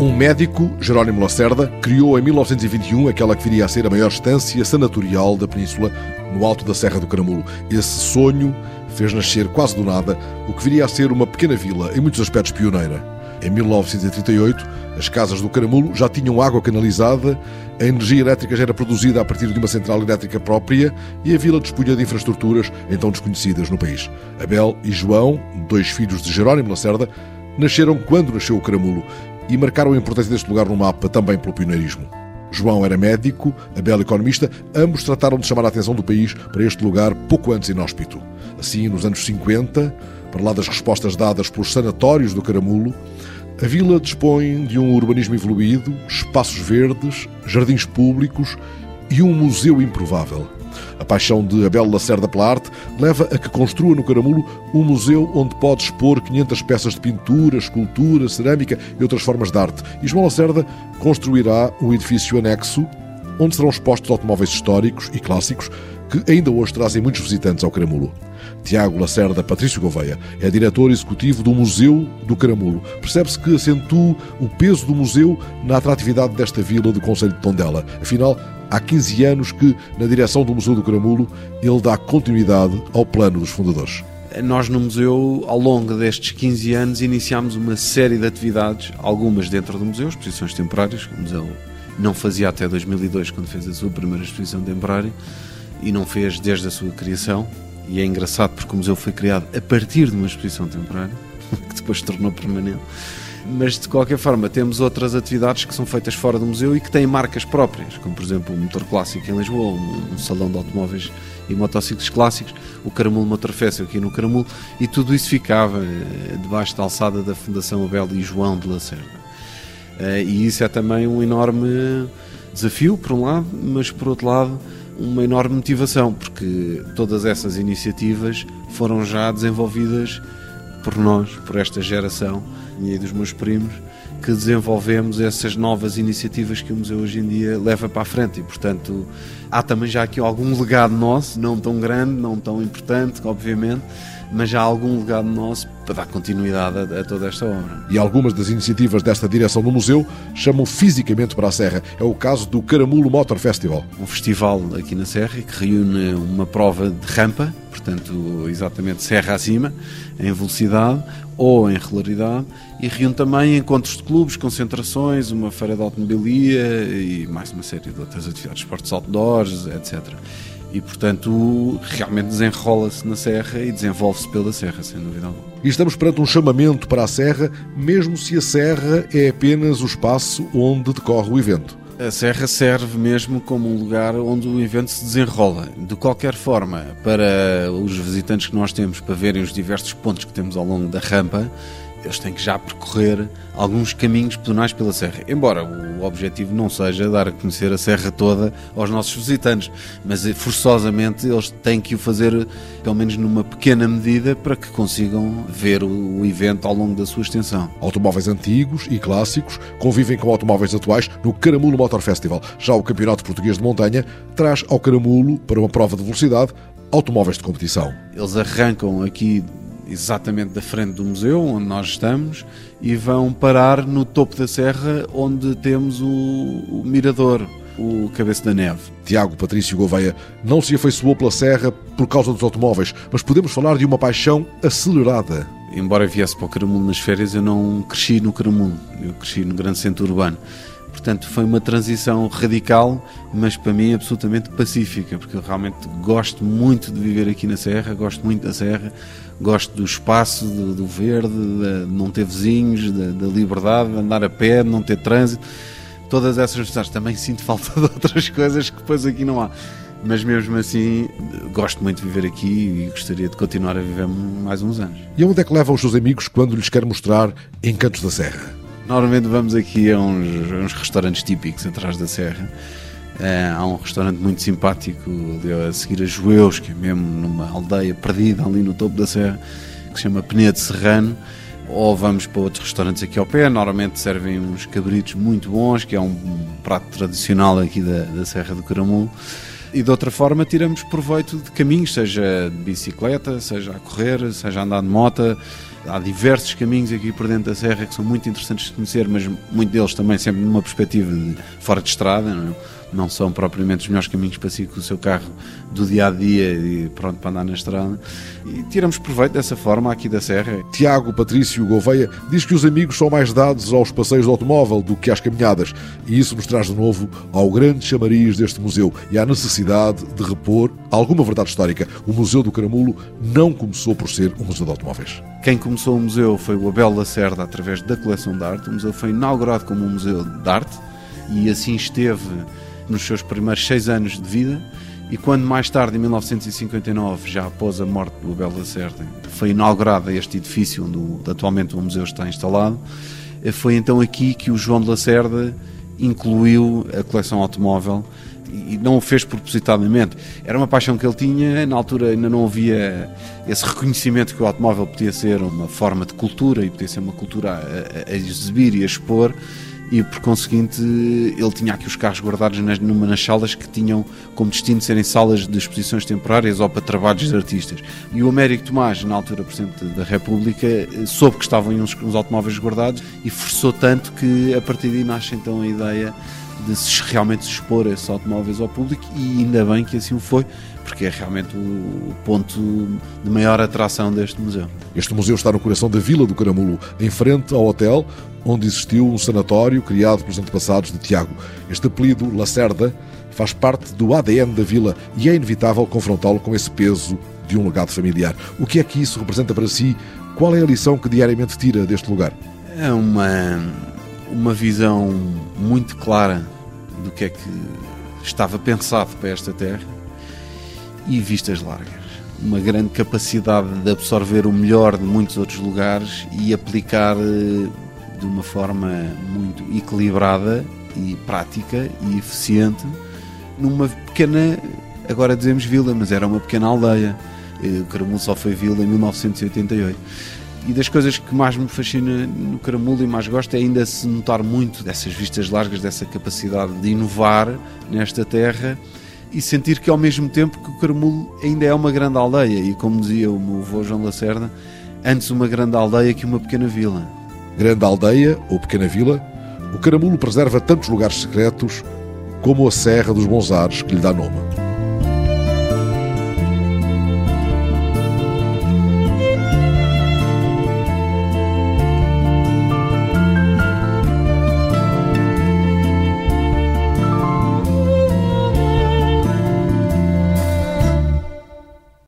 Um médico, Jerónimo Lacerda, criou em 1921 aquela que viria a ser a maior estância sanatorial da península, no alto da Serra do Caramulo. Esse sonho fez nascer quase do nada o que viria a ser uma pequena vila, em muitos aspectos pioneira. Em 1938, as casas do Caramulo já tinham água canalizada, a energia elétrica já era produzida a partir de uma central elétrica própria e a vila dispunha de infraestruturas então desconhecidas no país. Abel e João, dois filhos de Jerónimo Lacerda, nasceram quando nasceu o Caramulo e marcaram a importância deste lugar no mapa também pelo pioneirismo. João era médico, Abel economista, ambos trataram de chamar a atenção do país para este lugar pouco antes inóspito. Assim, nos anos 50, para lá das respostas dadas pelos sanatórios do Caramulo, a vila dispõe de um urbanismo evoluído, espaços verdes, jardins públicos e um museu improvável. A paixão de Abel Lacerda pela arte leva a que construa no Caramulo um museu onde pode expor 500 peças de pintura, escultura, cerâmica e outras formas de arte. E João Lacerda construirá um edifício anexo onde serão expostos automóveis históricos e clássicos que ainda hoje trazem muitos visitantes ao Caramulo. Tiago Lacerda Patrício Gouveia é diretor executivo do Museu do Caramulo. Percebe-se que acentua o peso do museu na atratividade desta vila do Conselho de Tondela. Afinal, há 15 anos que, na direção do Museu do Caramulo, ele dá continuidade ao plano dos fundadores. Nós no museu, ao longo destes 15 anos, iniciámos uma série de atividades, algumas dentro do museu, exposições temporárias, que o museu não fazia até 2002, quando fez a sua primeira exposição temporária, e não fez desde a sua criação. E é engraçado porque o museu foi criado a partir de uma exposição temporária, que depois se tornou permanente. Mas de qualquer forma, temos outras atividades que são feitas fora do museu e que têm marcas próprias, como por exemplo o Motor Clássico em Lisboa, um, um salão de automóveis e motociclos clássicos, o Caramulo Motor Fest aqui no Caramulo, e tudo isso ficava eh, debaixo da alçada da Fundação Abel e João de Lacerda. Eh, e isso é também um enorme desafio, por um lado, mas por outro lado, uma enorme motivação, porque todas essas iniciativas foram já desenvolvidas por nós, por esta geração, minha e dos meus primos, que desenvolvemos essas novas iniciativas que o museu hoje em dia leva para a frente. E, portanto, há também já aqui algum legado nosso, não tão grande, não tão importante, obviamente, mas já há algum legado nosso para dar continuidade a, a, toda esta obra. E algumas das iniciativas desta direção do museu chamam fisicamente para a Serra. É o caso do Caramulo Motor Festival. Um festival aqui na Serra que reúne uma prova de rampa, portanto, exatamente serra acima, em velocidade ou em regularidade, e reúne também encontros de clubes, concentrações, uma feira de automobilia e mais uma série de outras atividades, esportes outdoors, etc e, portanto, realmente desenrola-se na Serra e desenvolve-se pela Serra, sem dúvida alguma. E estamos perante um chamamento para a Serra, mesmo se a Serra é apenas o espaço onde decorre o evento. A Serra serve mesmo como um lugar onde o evento se desenrola. De qualquer forma, para os visitantes que nós temos, para verem os diversos pontos que temos ao longo da rampa, eles têm que já percorrer alguns caminhos pedonais pela serra. Embora o objetivo não seja dar a conhecer a serra toda aos nossos visitantes, mas eh, forçosamente eles têm que o fazer, pelo menos numa pequena medida, para que consigam ver o evento ao longo da sua extensão. Automóveis antigos e clássicos convivem com automóveis atuais no Caramulo Motor Festival. Já o Campeonato Português de Montanha traz ao Caramulo, para uma prova de velocidade, automóveis de competição. Eles arrancam aqui exatamente da frente do museu, onde nós estamos, e vão parar no topo da serra, onde temos o, o mirador, o Cabeça da Neve. Tiago Patrício Gouveia não se afeiçoou pela serra por causa dos automóveis, mas podemos falar de uma paixão acelerada. Embora viesse para o Caramulo nas férias, eu não cresci no Caramulo, eu cresci no grande centro urbano. Portanto, foi uma transição radical, mas para mim absolutamente pacífica, porque eu realmente gosto muito de viver aqui na Serra, gosto muito da Serra, gosto do espaço, do, do verde, de não ter vizinhos, da, da liberdade, de andar a pé, de não ter trânsito. Todas essas necessidades. Também sinto falta de outras coisas que depois aqui não há. Mas mesmo assim, gosto muito de viver aqui e gostaria de continuar a viver mais uns anos. E onde é que levam os seus amigos quando lhes quer mostrar Encantos da Serra? Normalmente vamos aqui a uns, uns restaurantes típicos atrás da serra. Uh, há um restaurante muito simpático a seguir a Joeus, que é mesmo numa aldeia perdida ali no topo da serra, que se chama Penedo Serrano. Ou vamos para outros restaurantes aqui ao pé, normalmente servem uns cabritos muito bons, que é um prato tradicional aqui da, da Serra do Caramulo. E de outra forma tiramos proveito de caminhos, seja de bicicleta, seja a correr, seja a andar de moto, há diversos caminhos aqui por dentro da Serra que são muito interessantes de conhecer, mas muitos deles também sempre numa perspectiva de fora de estrada, não, é? Não são propriamente os melhores caminhos para si com o seu carro do dia a dia e pronto para andar na estrada. E tiramos proveito dessa forma aqui da Serra. Tiago Patrício Gouveia diz que os amigos são mais dados aos passeios de automóvel do que às caminhadas, e isso nos traz de novo ao grande chamariz deste museu e à necessidade de repor alguma verdade histórica. O Museu do Caramulo não começou por ser um museu de automóveis. Quem começou o museu foi o Abel Lacerda através da coleção de arte. O museu foi inaugurado como um museu de arte e assim esteve nos seus primeiros seis anos de vida. E quando mais tarde, em 1959, já após a morte do Abel Lacerda, foi inaugurado este edifício onde atualmente o museu está instalado, foi então aqui que o João de Lacerda incluiu a coleção automóvel e não o fez propositadamente. Era uma paixão que ele tinha, na altura ainda não havia esse reconhecimento que o automóvel podia ser uma forma de cultura e podia ser uma cultura a, a exibir e a expor e por conseguinte ele tinha aqui os carros guardados nas, numa nas salas que tinham como destino de serem salas de exposições temporárias ou para trabalhos de artistas. E o Américo Tomás, na altura Presidente da República, soube que estavam uns, uns automóveis guardados e forçou tanto que a partir daí nasce então a ideia de se realmente se expor esses automóveis ao público e ainda bem que assim o foi, porque é realmente o ponto de maior atração deste museu. Este museu está no coração da Vila do Caramulo, em frente ao hotel onde existiu um sanatório criado pelos antepassados de Tiago. Este apelido, Lacerda, faz parte do ADN da vila e é inevitável confrontá-lo com esse peso de um legado familiar. O que é que isso representa para si? Qual é a lição que diariamente tira deste lugar? É uma, uma visão muito clara do que é que estava pensado para esta terra e vistas largas. Uma grande capacidade de absorver o melhor de muitos outros lugares e aplicar eh, de uma forma muito equilibrada e prática e eficiente numa pequena, agora dizemos vila, mas era uma pequena aldeia. O Caramulo só foi vila em 1988. E das coisas que mais me fascina no Caramulo e mais gosto é ainda se notar muito dessas vistas largas, dessa capacidade de inovar nesta terra e sentir que ao mesmo tempo que o Caramulo ainda é uma grande aldeia e como dizia o meu avô João Lacerda, antes uma grande aldeia que uma pequena vila. Grande aldeia ou pequena vila, o Caramulo preserva tantos lugares secretos como a Serra dos Bons Ares que lhe dá nome.